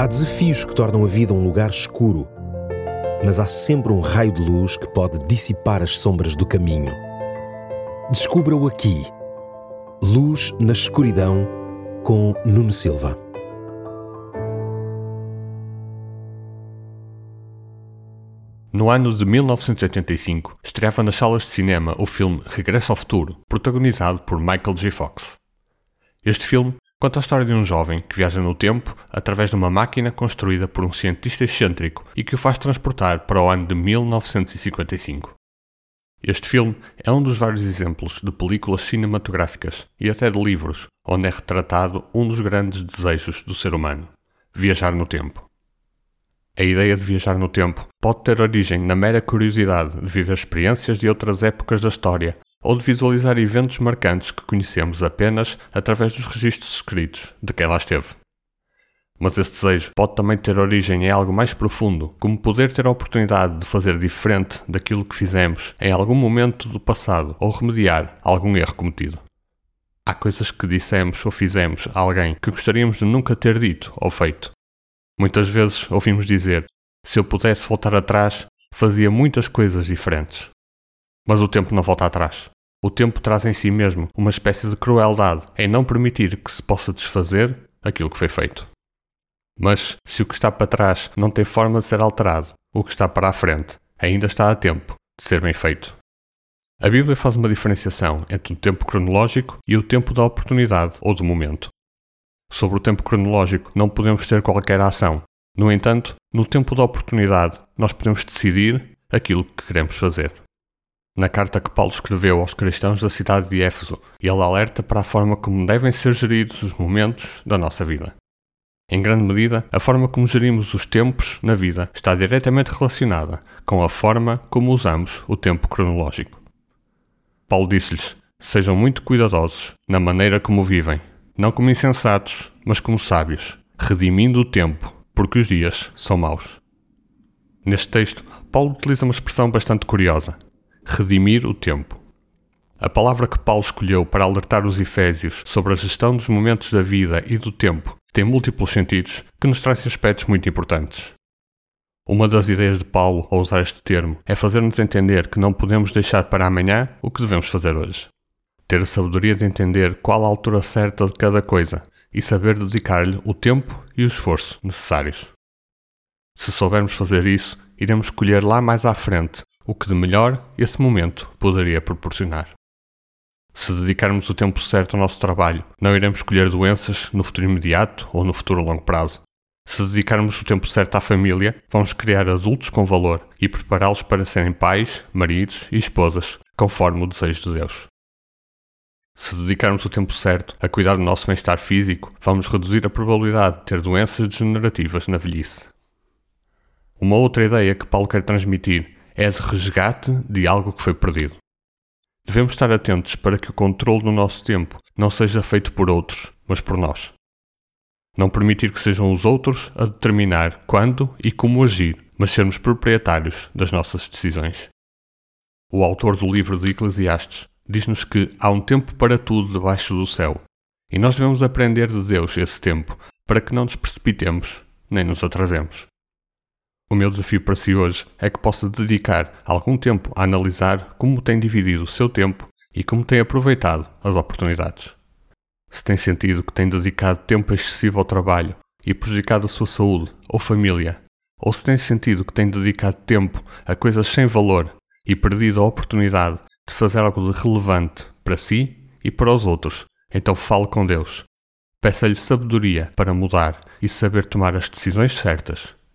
Há desafios que tornam a vida um lugar escuro, mas há sempre um raio de luz que pode dissipar as sombras do caminho. Descubra-o aqui. Luz na escuridão com Nuno Silva. No ano de 1985, estreava nas salas de cinema o filme Regresso ao Futuro, protagonizado por Michael J. Fox. Este filme conta a história de um jovem que viaja no tempo através de uma máquina construída por um cientista excêntrico e que o faz transportar para o ano de 1955. Este filme é um dos vários exemplos de películas cinematográficas e até de livros onde é retratado um dos grandes desejos do ser humano: viajar no tempo. A ideia de viajar no tempo pode ter origem na mera curiosidade de viver experiências de outras épocas da história ou de visualizar eventos marcantes que conhecemos apenas através dos registros escritos de quem lá esteve. Mas esse desejo pode também ter origem em algo mais profundo, como poder ter a oportunidade de fazer diferente daquilo que fizemos em algum momento do passado ou remediar algum erro cometido. Há coisas que dissemos ou fizemos a alguém que gostaríamos de nunca ter dito ou feito, Muitas vezes ouvimos dizer: se eu pudesse voltar atrás, fazia muitas coisas diferentes. Mas o tempo não volta atrás. O tempo traz em si mesmo uma espécie de crueldade em não permitir que se possa desfazer aquilo que foi feito. Mas se o que está para trás não tem forma de ser alterado, o que está para a frente ainda está a tempo de ser bem feito. A Bíblia faz uma diferenciação entre o tempo cronológico e o tempo da oportunidade ou do momento. Sobre o tempo cronológico, não podemos ter qualquer ação. No entanto, no tempo da oportunidade, nós podemos decidir aquilo que queremos fazer. Na carta que Paulo escreveu aos cristãos da cidade de Éfeso, ele alerta para a forma como devem ser geridos os momentos da nossa vida. Em grande medida, a forma como gerimos os tempos na vida está diretamente relacionada com a forma como usamos o tempo cronológico. Paulo disse-lhes: Sejam muito cuidadosos na maneira como vivem, não como insensatos, mas como sábios, redimindo o tempo, porque os dias são maus. Neste texto, Paulo utiliza uma expressão bastante curiosa: redimir o tempo. A palavra que Paulo escolheu para alertar os Efésios sobre a gestão dos momentos da vida e do tempo tem múltiplos sentidos que nos trazem aspectos muito importantes. Uma das ideias de Paulo ao usar este termo é fazer-nos entender que não podemos deixar para amanhã o que devemos fazer hoje ter a sabedoria de entender qual a altura certa de cada coisa e saber dedicar-lhe o tempo e o esforço necessários. Se soubermos fazer isso, iremos escolher lá mais à frente o que de melhor esse momento poderia proporcionar. Se dedicarmos o tempo certo ao nosso trabalho, não iremos escolher doenças no futuro imediato ou no futuro a longo prazo. Se dedicarmos o tempo certo à família, vamos criar adultos com valor e prepará-los para serem pais, maridos e esposas, conforme o desejo de Deus. Se dedicarmos o tempo certo a cuidar do nosso bem-estar físico, vamos reduzir a probabilidade de ter doenças degenerativas na velhice. Uma outra ideia que Paulo quer transmitir é de resgate de algo que foi perdido. Devemos estar atentos para que o controle do nosso tempo não seja feito por outros, mas por nós. Não permitir que sejam os outros a determinar quando e como agir, mas sermos proprietários das nossas decisões. O autor do livro de Eclesiastes diz-nos que há um tempo para tudo debaixo do céu. E nós devemos aprender de Deus esse tempo, para que não nos precipitemos nem nos atrasemos. O meu desafio para si hoje é que possa dedicar algum tempo a analisar como tem dividido o seu tempo e como tem aproveitado as oportunidades. Se tem sentido que tem dedicado tempo excessivo ao trabalho e prejudicado a sua saúde ou família, ou se tem sentido que tem dedicado tempo a coisas sem valor e perdido a oportunidade de fazer algo de relevante para si e para os outros, então fale com Deus. Peça-lhe sabedoria para mudar e saber tomar as decisões certas